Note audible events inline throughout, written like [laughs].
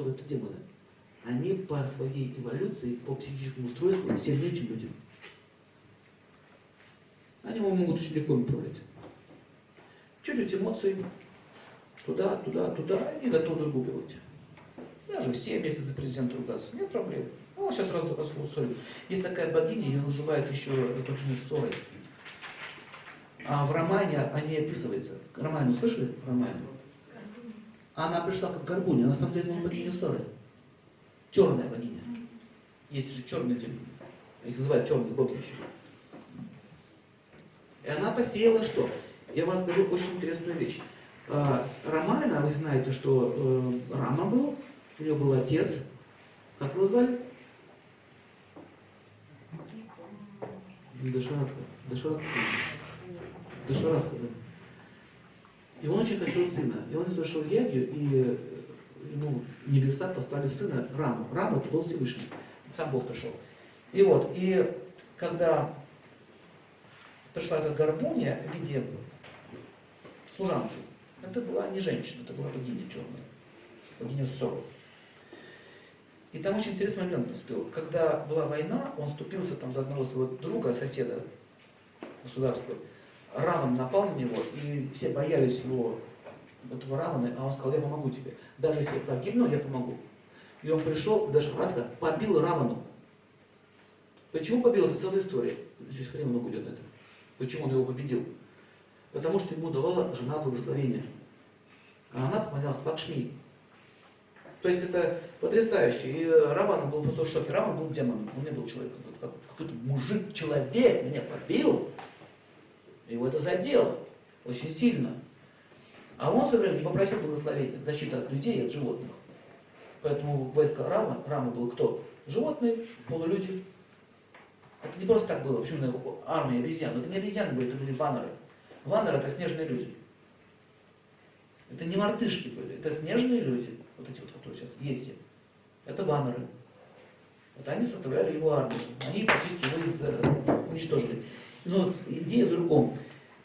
Асур это демоны. Они по своей эволюции, по психическому устройству сильнее, чем люди. Они могут очень легко управлять. Чуть-чуть эмоций, туда, туда, туда, они готовы друг друга убивать. Даже в семьях из-за президента ругаться, нет проблем. Ну, сейчас раз, раз ссорим. Есть такая богиня, ее называют еще богиней ссорой. А в романе о ней описывается. Роману слышали? Роману. Она пришла как горбуня, на самом деле она богиня ссоры. Черная богиня. Есть же черные демоны. Их называют черные боги еще. И она посеяла что? Я вам скажу очень интересную вещь. А, Романа, вы знаете, что э, Рама был, у него был отец. Как его звали? Дашаратха. Дашаратха. Дашаратха, да. И он очень хотел сына. И он совершил ягью, и ему небеса послали сына Раму. Раму это был Всевышний. Сам Бог пришел. И вот, и когда пришла эта гармония в виде служанки, это была не женщина, это была богиня черная, богиня Сору. И там очень интересный момент наступил. Когда была война, он вступился там за одного своего друга, соседа государства. Раман напал на него, и все боялись его, этого Рамана, а он сказал, я помогу тебе. Даже если я погибну, я помогу. И он пришел, даже Радха побил Раману. Почему побил? Это целая история. Здесь хрен много идет на это. Почему он его победил? Потому что ему давала жена благословения. А она поклонялась Лакшми. То есть это потрясающе. И Раван был просто в шоке. Раван был демоном, он не был человеком. Какой-то мужик-человек меня побил. Его это задело очень сильно. А он в свое время не попросил благословения, защиты от людей от животных. Поэтому войска Рама, Рама был кто? Животные, полулюди. Это не просто так было, почему армия обезьян. Это не обезьяны были, это были ваннеры. Ваннеры это снежные люди. Это не мартышки были, это снежные люди вот эти вот, которые сейчас есть, это ваннеры. Вот они составляли его армию. Они практически его из, э, уничтожили. Но вот идея в другом.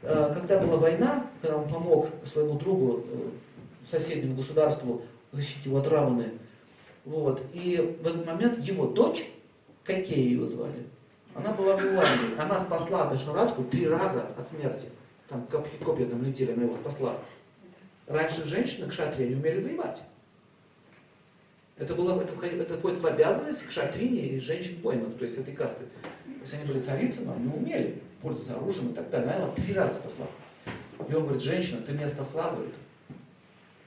Э, когда была война, когда он помог своему другу, э, соседнему государству, защитить его от Раваны, вот, и в этот момент его дочь, Кокея ее звали, она была в армии. Она спасла Дашаратку три раза от смерти. Там копья, копья там летели, она его спасла. Раньше женщины к шатре не умели воевать. Это, было, это, входит, это входит в обязанность к шатрине и женщин воинов, то есть этой касты. То есть они были царицы, но они умели пользоваться оружием и так далее. Она его три раза спасла. И он говорит, женщина, ты меня спасла, говорит.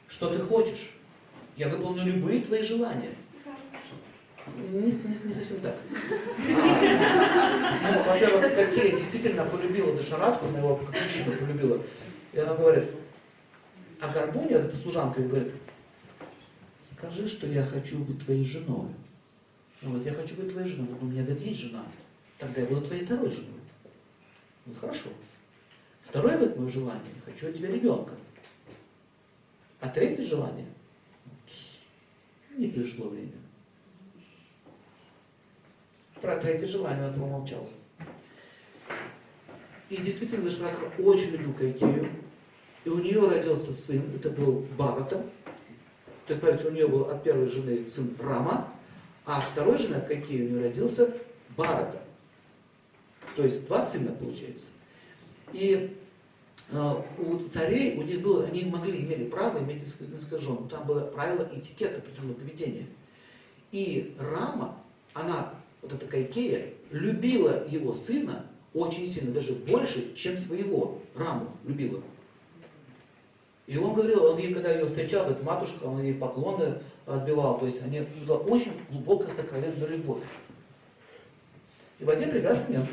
Что ты хочешь? Я выполню любые твои желания. Не, не, не совсем так. А, ну, во-первых, Кокея действительно полюбила Дашаратку, она его как мужчину полюбила. И она говорит, а Горбуня, эта служанка, говорит, скажи, что я хочу быть твоей женой. Ну вот, я хочу быть твоей женой. Но у меня, говорит, есть жена. Тогда я буду твоей второй женой. Вот хорошо. Второе вот мое желание, хочу от тебя ребенка. А третье желание, не пришло время. Про третье желание она промолчала. И действительно, Шрадха очень любил Кайкею. И у нее родился сын, это был Бхагата, то есть, смотрите, у нее был от первой жены сын Рама, а от второй жены, от какие у нее родился Барата. То есть два сына получается. И э, у царей, у них было, они могли, имели право иметь несколько жен. Там было правило этикета, определенного поведения. И Рама, она, вот эта Кайкея, любила его сына очень сильно, даже больше, чем своего. Раму любила. И он говорил, он ей, когда ее встречал, говорит, матушка, он ей поклоны отбивал. То есть они, была очень глубокая сокровенная любовь. И в один прекрасный момент,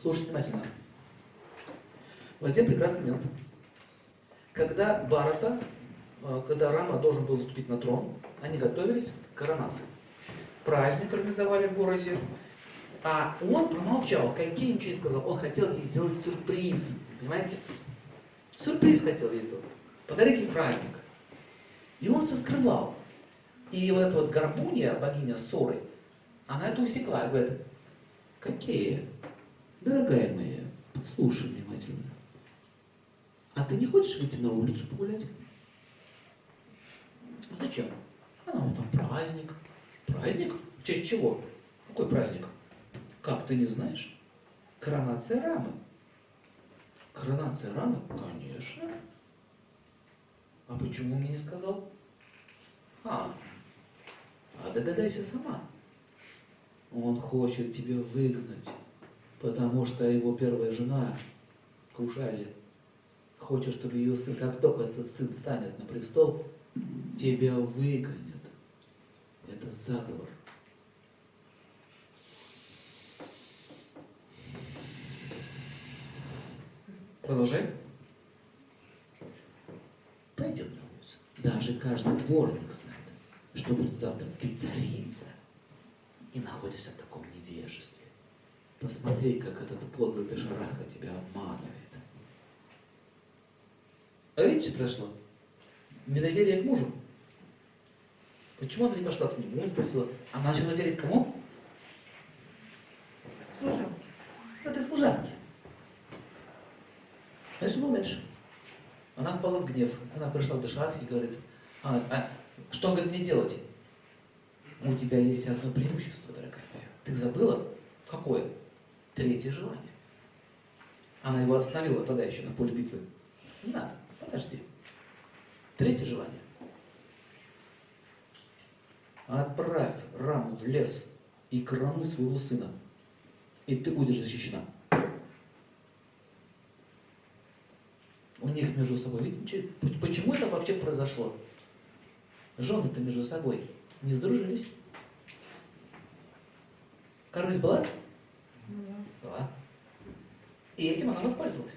слушайте внимательно, в один прекрасный момент, когда Барата, э, когда Рама должен был заступить на трон, они готовились к коронации. Праздник организовали в городе, а он промолчал, какие ничего не сказал. Он хотел ей сделать сюрприз. Понимаете? Сюрприз хотел ей сделать. Подарить ей праздник. И он все скрывал. И вот эта вот горбунья, богиня Соры, она это усекла и говорит, какие, дорогая моя, послушай внимательно. А ты не хочешь выйти на улицу погулять? Зачем? А ну там праздник. Праздник? В честь чего? Какой праздник? Как, ты не знаешь? Коронация Рамы. Коронация Рамы? Конечно. А почему мне не сказал? А, а догадайся сама. Он хочет тебя выгнать, потому что его первая жена, Кушали, хочет, чтобы ее сын, как только этот сын станет на престол, тебя выгонят. Это заговор. Продолжай. Пойдем на улицу. Даже каждый дворник знает, что будет завтра ты царица и находишься в таком невежестве. Посмотри, как этот подлый Дежараха тебя обманывает. А видите, прошло? Недоверие к мужу. Почему она не пошла к нему? Он спросила, а начала верить кому? Служанке. Это служанке. Был дальше. Она впала в гнев. Она пришла к Дашатке и говорит, а, а что, говорит, мне делать? У тебя есть одно преимущество, дорогая моя. Ты забыла? Какое? Третье желание. Она его остановила тогда еще на поле битвы. Не надо, подожди. Третье желание. Отправь раму в лес и коронуй своего сына, и ты будешь защищена. У них между собой, видите, почему это вообще произошло? Жены-то между собой не сдружились. Корысть была? Была. И этим она воспользовалась.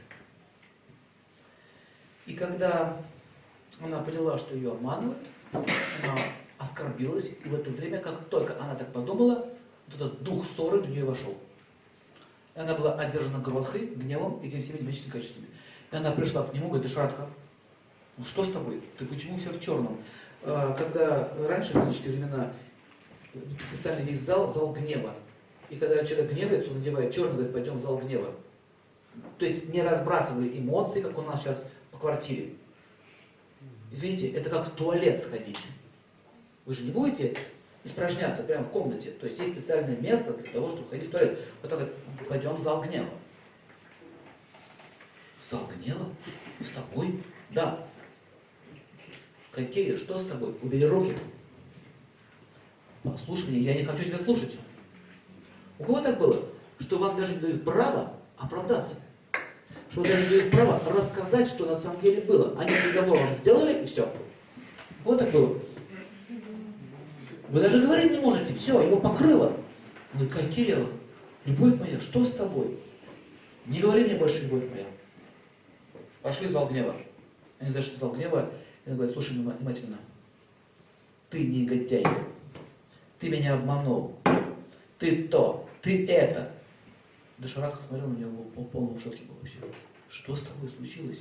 И когда она поняла, что ее обманывают, она оскорбилась, и в это время, как только она так подумала, вот этот дух ссоры в нее вошел. И она была одержана грохой, гневом и тем всеми демоническими качествами. И она пришла к нему, говорит, Ишратха, ну что с тобой? Ты почему все в черном? А, когда раньше, в языческие времена, специально есть зал, зал гнева. И когда человек гневается, он надевает черный, говорит, пойдем в зал гнева. То есть не разбрасывали эмоции, как у нас сейчас по квартире. Извините, это как в туалет сходить. Вы же не будете испражняться прямо в комнате. То есть есть специальное место для того, чтобы ходить в туалет. Вот так вот, пойдем в зал гнева. Гнева? С тобой? Да. Какие? Что с тобой? Убери руки. Послушай меня, я не хочу тебя слушать. У кого так было? Что вам даже не дают право оправдаться. Что даже не дают право рассказать, что на самом деле было. Они приговор вам сделали, и все. Вот так было. Вы даже говорить не можете, все, его покрыло. Ну какие? Любовь моя, что с тобой? Не говори мне больше, любовь моя. Пошли в зал гнева. Они зашли в зал гнева, и он говорит, слушай внимательно. Ты негодяй. Ты меня обманул. Ты то, ты это. Дашаратха смотрел на него, он полный в шоке был вообще. Что с тобой случилось?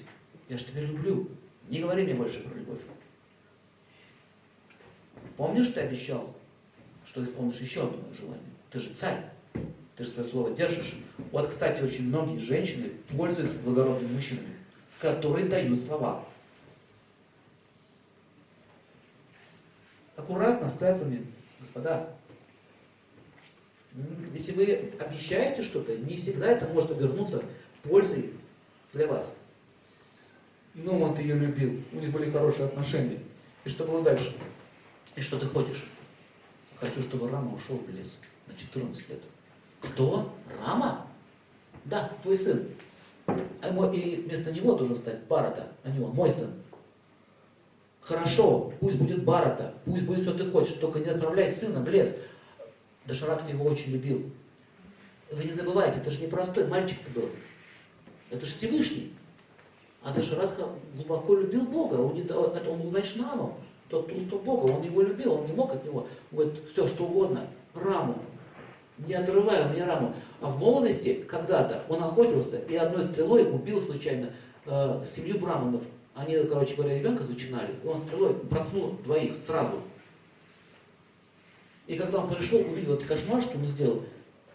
Я же тебя люблю. Не говори мне больше про любовь. Помнишь, ты обещал, что исполнишь еще одно желание? Ты же царь. Ты же свое слово держишь. Вот, кстати, очень многие женщины пользуются благородными мужчинами, которые дают слова. Аккуратно с клятвами, господа. Если вы обещаете что-то, не всегда это может обернуться пользой для вас. Ну, он ее любил, у них были хорошие отношения. И что было дальше? И что ты хочешь? Хочу, чтобы Рама ушел в лес на 14 лет. Кто? Рама? Да, твой сын. А мой, и вместо него должен стать Барата, а не он, мой сын. Хорошо, пусть будет Барата, пусть будет что ты хочешь, только не отправляй сына в лес. Дашаратов его очень любил. Вы не забывайте, это же не простой мальчик-то был. Это же Всевышний. А Дашаратха глубоко любил Бога, он, не, это он был тот уступ Бога, он его любил, он не мог от него. Говорит, все, что угодно, раму, не отрывай у меня раму. А в молодости, когда-то, он охотился и одной стрелой убил случайно э, семью браманов. Они, короче говоря, ребенка зачинали, он стрелой проткнул двоих сразу. И когда он пришел, увидел этот кошмар, что он сделал,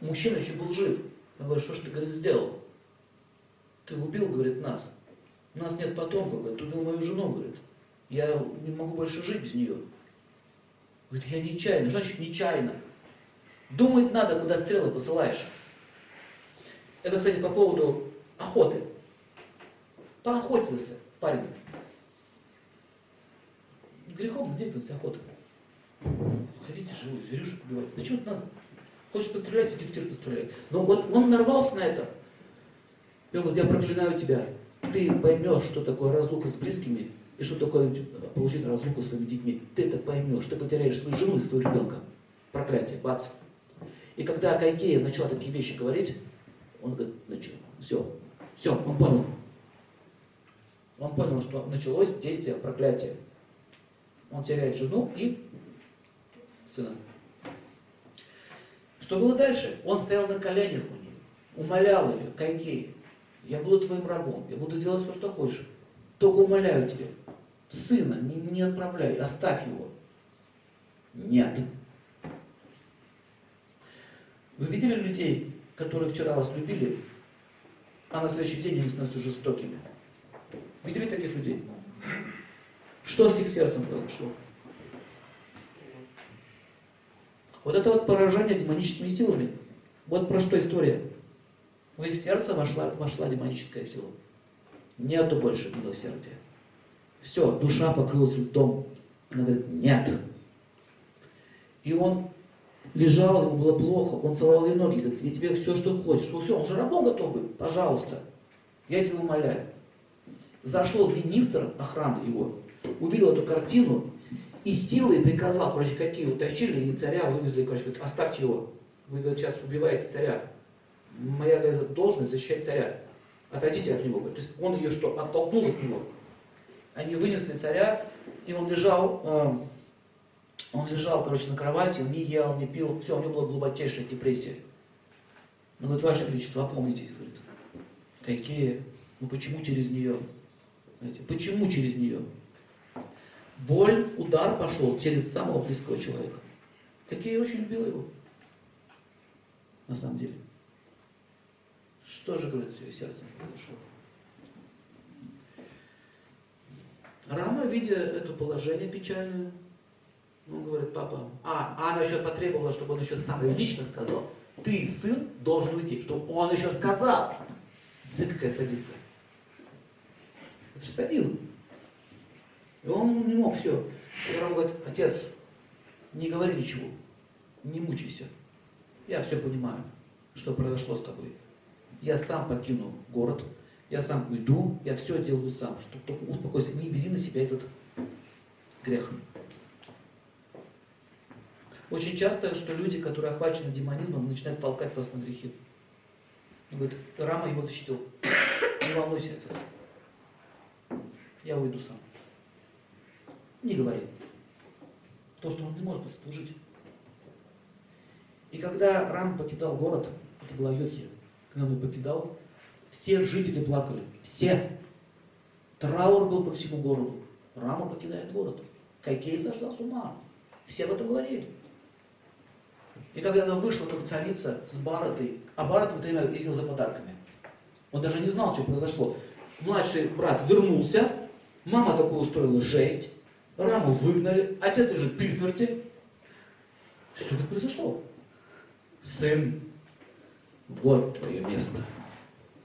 мужчина еще был жив. Он говорит, что ж ты, говорит, сделал? Ты убил, говорит, нас. У нас нет потомков, говорит, ты убил мою жену, говорит. Я не могу больше жить без нее. Говорит, я нечаянно. Значит, нечаянно. Думать надо, куда стрелы посылаешь. Это, кстати, по поводу охоты. Поохотился парень. Грехом деятельность охоты. Хотите живую зверюшек убивать? Зачем это надо? Хочешь пострелять, иди в тир постреляй. Но вот он нарвался на это. И он говорит, я проклинаю тебя. Ты поймешь, что такое разлука с близкими, и что такое получить разлуку с своими детьми. Ты это поймешь. Ты потеряешь свою жену и своего ребенка. Проклятие, бац. И когда Кайкея начала такие вещи говорить, он говорит, начал, все, все, он понял. Он понял, что началось действие проклятия. Он теряет жену и сына. Что было дальше? Он стоял на коленях у нее, умолял ее, Кайкей, я буду твоим рабом, я буду делать все, что хочешь. Только умоляю тебя, сына не, не отправляй, оставь его. Нет. Вы видели людей, которые вчера вас любили, а на следующий день они становятся жестокими? Видели таких людей? Что с их сердцем произошло? Вот это вот поражение демоническими силами. Вот про что история. В их сердце вошла, вошла демоническая сила. Нету больше милосердия. Все, душа покрылась льдом. Она говорит, нет. И он лежал, ему было плохо, он целовал ей ноги, говорит, я тебе все, что хочешь. Ну все, он же рабом готов быть, пожалуйста. Я тебя умоляю. Зашел министр охраны его, увидел эту картину и силой приказал, короче, какие утащили, и царя вывезли, короче, говорит, оставьте его. Вы, говорит, сейчас убиваете царя. Моя говорит, должность защищать царя. Отойдите от него. То есть он ее что, оттолкнул от него. Они вынесли царя, и он лежал, э, он лежал, короче, на кровати, он не ел, не пил, все, у него была глубочайшая депрессия. Он говорит, Ваше Величество, опомнитесь, говорит. Какие? Ну почему через нее? Знаете, почему через нее? Боль, удар пошел через самого близкого человека. Какие очень любил его. На самом деле. Что же, говорит, с ее сердцем произошло? Рама, видя это положение печальное, он говорит, папа, а, а она еще потребовала, чтобы он еще сам лично сказал, ты, сын, должен уйти, чтобы он еще сказал. Смотри, какая садистка. Это же садизм. И он не мог все. И он говорит, отец, не говори ничего, не мучайся. Я все понимаю, что произошло с тобой. Я сам покину город, я сам уйду, я все делаю сам, чтобы только успокойся, не бери на себя этот грех. Очень часто, что люди, которые охвачены демонизмом, начинают толкать вас на грехи. Говорит, Рама его защитил. Не волнуйся, отец. Я уйду сам. Не говори. То, что он не может служить. И когда Рам покидал город, это была Йодхи, когда он покидал, все жители плакали. Все. Траур был по всему городу. Рама покидает город. Кайкей сошла с ума. Все об этом говорили. И когда она вышла, как царица, с Баратой, а Барат в это время ездил за подарками. Он даже не знал, что произошло. Младший брат вернулся, мама такую устроила жесть, Раму выгнали, отец лежит при смерти. Что это произошло? Сын, вот твое место.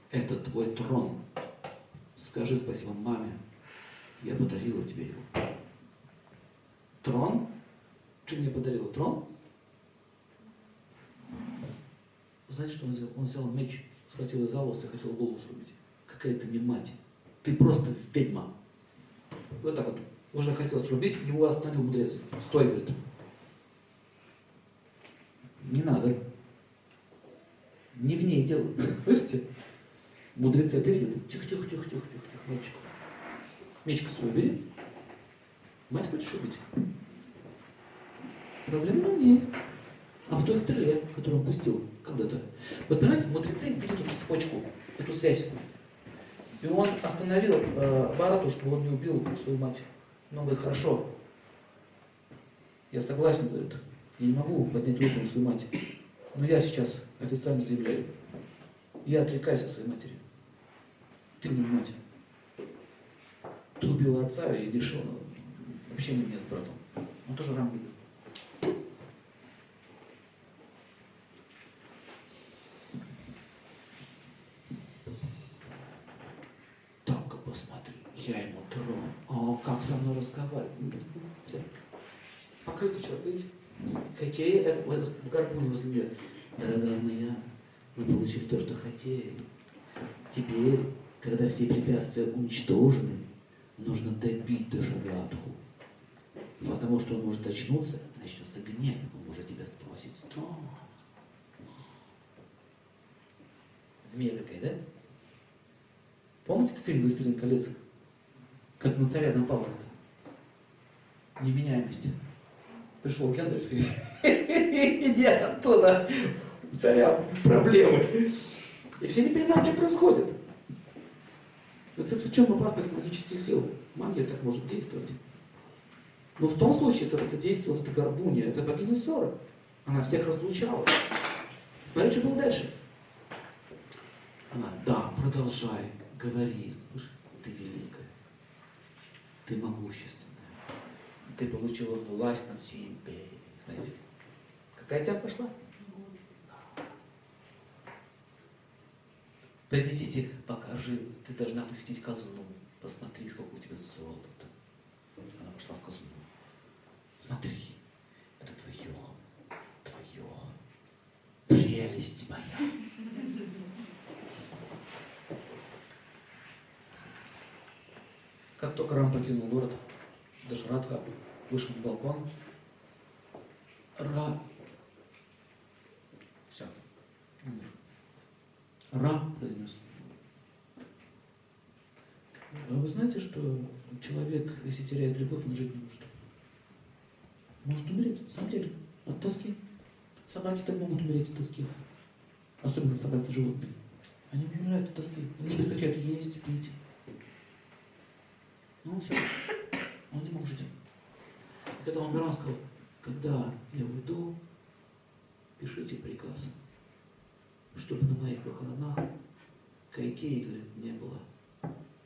Это твой трон. Скажи спасибо маме. Я подарила тебе его. Трон? Ты мне подарила трон? Знаете, что он сделал? Он взял меч, схватил за волосы хотел голову срубить. Какая ты не мать. Ты просто ведьма. Вот так вот. Уже хотел срубить, его остановил мудрец. Стой, говорит. Не надо. Не в ней дело. [laughs] Слышите? Мудрецы это видят. Тихо, тихо, тихо, тихо, тихо, тихо, мальчик. Мечка свою бери. Мать хочешь убить? Проблема ней, а в той стреле, которую он пустил когда-то. Вот понимаете, мудрецы видят эту цепочку, эту связь. И он остановил э, Барату, чтобы он не убил свою мать. Но он говорит, хорошо, я согласен, говорит, я не могу поднять руку на свою мать. Но я сейчас официально заявляю, я отрекаюсь от своей матери. Ты мне мать. Ты убила отца и лишил общения меня с братом. Он тоже рам любит. мной разговаривать. Все. Покрытый человек, видите? Какие это вот гарпуны возле нее. Дорогая моя, мы получили то, что хотели. Теперь, когда все препятствия уничтожены, нужно добить Дашарадху. Потому что он может очнуться, начнется гнев, он может тебя спросить строго. Змея какая, да? Помните фильм «Властелин колец»? Как на царя напал это? Неменяемость. Пришел Гендальф и [laughs] иди оттуда, у царя проблемы. И все не понимают, что происходит. Вот в чем опасность магических сил? Магия так может действовать. Но в том случае это, это действие, вот эта горбуния, это богиня ссоры. Она всех разлучала. Смотри, что было дальше. Она, да, продолжай, говори. Ты великая, ты могущественная, ты получила власть над всей империей. Знаете, какая тебя пошла? Принесите, покажи, ты должна посетить казну. Посмотри, сколько у тебя золота. Она пошла в казну. Смотри, это твое, твое, прелесть моя. Как только Рам покинул город, Дашрадха вышел на балкон, Ра... Все. Ра произнес. А вы знаете, что человек, если теряет любовь, он жить не может? Может умереть, на самом деле, от тоски. Собаки так могут умереть от тоски. Особенно собаки животные. Они умирают от тоски. Они прекращают есть, пить. Ну, все. Он не мог жить. И когда он умирал, он сказал, когда я уйду, пишите приказ, чтобы на моих похоронах говорит, не было.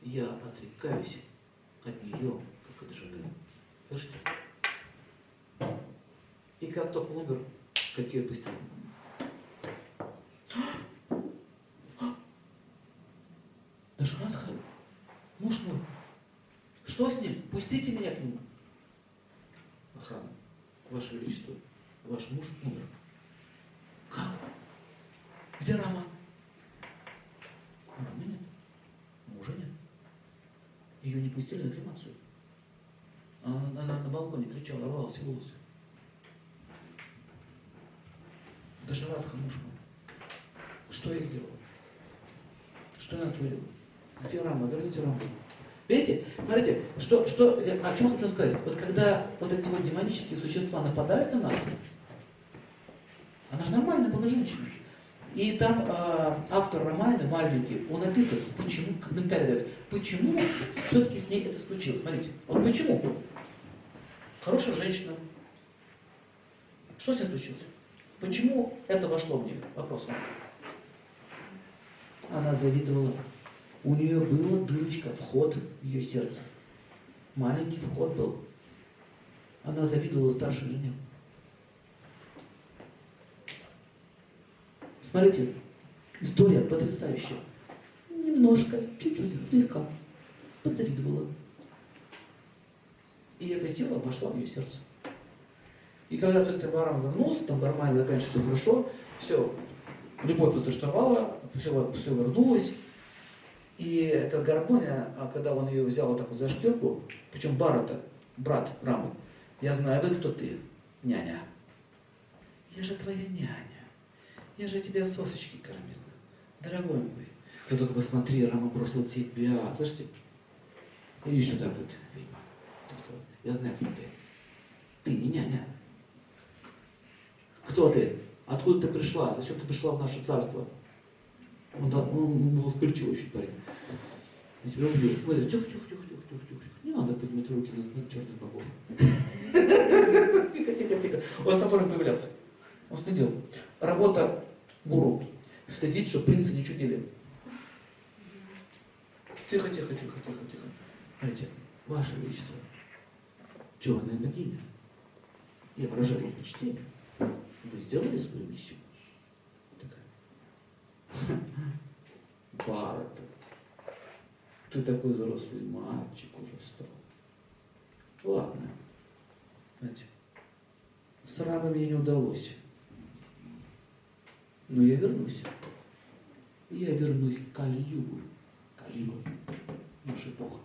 Я отрекаюсь от нее, как от жены. Слышите? И как только умер, какие пустили. Дашрадха, [gasps] муж мой, что с ним? Пустите меня к нему. Охрана, Ваше Величество, ваш муж умер. Как? Где Рама? Рамы нет. Мужа нет. Ее не пустили на кремацию. Она, она на балконе кричала, рвала все волосы. Даже Радха, муж мой. Что я сделал? Что я натворил? Где Рама? Верните Раму. Видите? Смотрите, что, что, о чем хочу сказать? Вот когда вот эти вот демонические существа нападают на нас, она же нормальная была женщина. И там э, автор романа Мальвики, он описывает, почему, комментарий дает, почему все-таки с ней это случилось. Смотрите, вот почему? Хорошая женщина. Что с ней случилось? Почему это вошло в нее? Вопрос. Она завидовала. У нее была дырочка, вход в ее сердце. Маленький вход был. Она завидовала старшей жене. Смотрите, история потрясающая. Немножко, чуть-чуть, слегка подзавидовала. И эта сила вошла в ее сердце. И когда этот Авраам вернулся, там нормально, заканчивается все хорошо, все, любовь возрастовала, все, все вернулось. И эта гармония, а когда он ее взял вот так вот за шкирку, причем Барата, брат Рамы, я знаю, вы кто ты, няня. Я же твоя няня. Я же тебе сосочки кормила. Дорогой мой, ты только посмотри, Рама бросил тебя. Слышите? Иди сюда, говорит, ведьма. Я знаю, кто ты. Ты не няня. Кто ты? Откуда ты пришла? Зачем ты пришла в наше царство? Он, он, он был вспыльчивый парень. Я тебя убью. Ой, тихо, тихо, тихо, тихо, тихо, тихо. Не надо поднимать руки на, на черных богов. [laughs] Тихо, тихо, тихо. Он сам тоже появлялся. Он следил. Работа гуру. Следить, чтобы принцы не чудили. Тихо, тихо, тихо, тихо, тихо. Смотрите, Ваше Величество, черная богиня. Я выражаю вам почтение. Вы сделали свою миссию? Барата, ты такой взрослый мальчик уже стал. Ладно. Знаете, с Рамой мне не удалось. Но я вернусь. Я вернусь к Калиюгу. Калиюгу. Наша эпоха.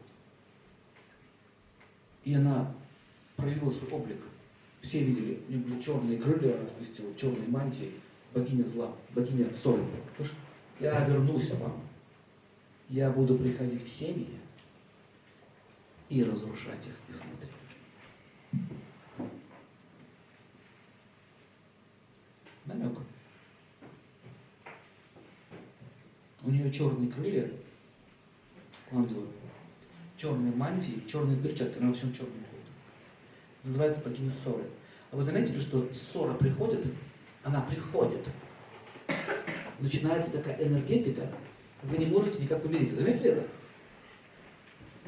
И она проявила свой облик. Все видели, у нее были черные крылья, распустила черные мантии, богиня зла, богиня соли. Я вернусь вам. Я буду приходить в семьи и разрушать их изнутри. Намек. У нее черные крылья, ангела, черные мантии, черные перчатки, она во всем черном ходит. Называется богиня ссоры. А вы заметили, что ссора приходит, она приходит. Начинается такая энергетика, вы не можете никак помириться. Заметили это?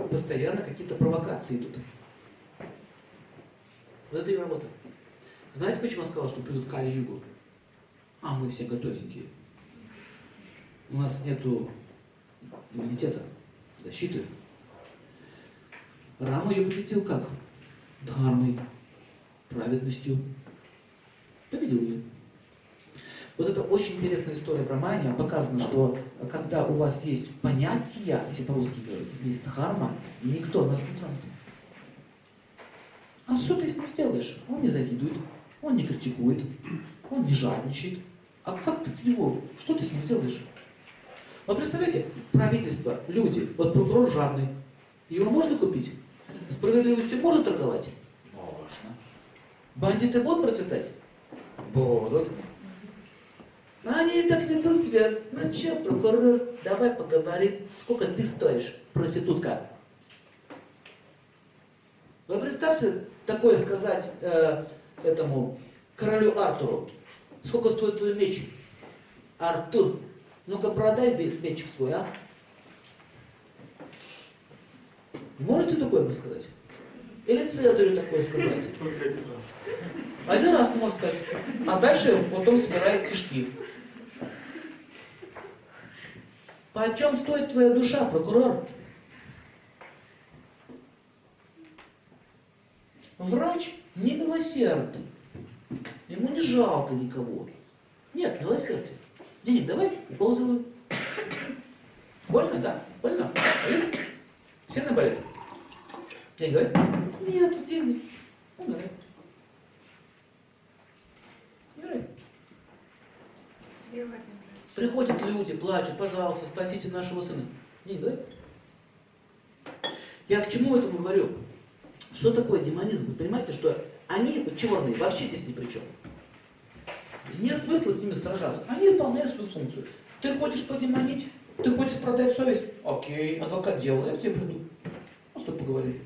Постоянно какие-то провокации идут. Вот это и работа. Знаете, почему я сказал, что придут в Кали-Югу? А мы все готовенькие. У нас нету иммунитета, защиты. Рама ее победил как? Дхармой, праведностью. Победил ее. Вот это очень интересная история в романе. Показано, что когда у вас есть понятия, если по-русски говорить, есть дхарма, никто нас не тронет. А что ты с ним сделаешь? Он не завидует, он не критикует, он не жадничает. А как ты его, что ты с ним сделаешь? Вот представляете, правительство, люди, вот прокурор жадный, его можно купить? Справедливостью можно торговать? Можно. Бандиты будут процветать? Будут. Они так ведут себя. Ну че, прокурор, давай поговорим. Сколько ты стоишь, проститутка? Вы представьте такое сказать э, этому королю Артуру. Сколько стоит твой меч? Артур, ну-ка продай мечик свой, а? Можете такое бы сказать? Или Цезарю такое сказать? Только один раз. Один раз можешь сказать. А дальше потом собирает кишки. Почем стоит твоя душа, прокурор? Врач не милосердный. Ему не жалко никого. Нет, милосердие. Денег давай, укол. Больно, да? Больно? Болит? Сильно болит? Денег давай? Нету денег. Умирай. Умирай. Приходят люди, плачут, пожалуйста, спасите нашего сына. Денег давай. Я к чему этому говорю? Что такое демонизм? Вы понимаете, что они, черные, вообще здесь ни при чем. Нет смысла с ними сражаться. Они выполняют свою функцию. Ты хочешь подемонить? Ты хочешь продать совесть? Окей, адвокат дела, я к тебе приду. Просто поговорим.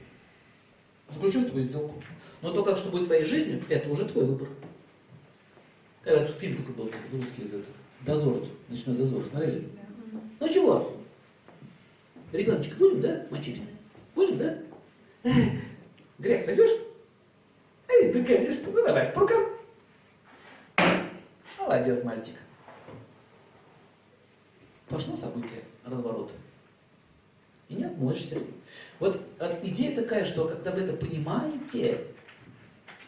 Заключу с сделку. Но то, как что будет твоей жизнью, это уже твой выбор. Этот фильм такой был, русский, этот, дозор, ночной дозор, смотрели? Ну чего? Ребеночек будем, да, мочить? Будем, да? [laughs] Грех возьмешь? Эй, да конечно, ну давай, по рукам. Молодец, мальчик. Пошло событие, разворот. И не отмоешься. Вот идея такая, что когда вы это понимаете,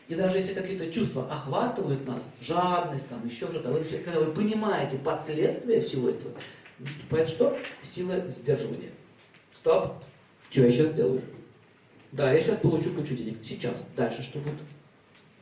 и даже если какие-то чувства охватывают нас, жадность, там, еще что-то, вот, когда вы понимаете последствия всего этого, наступает что? Сила сдерживания. Стоп. Что я сейчас делаю? Да, я сейчас получу кучу денег. Сейчас. Дальше что будет?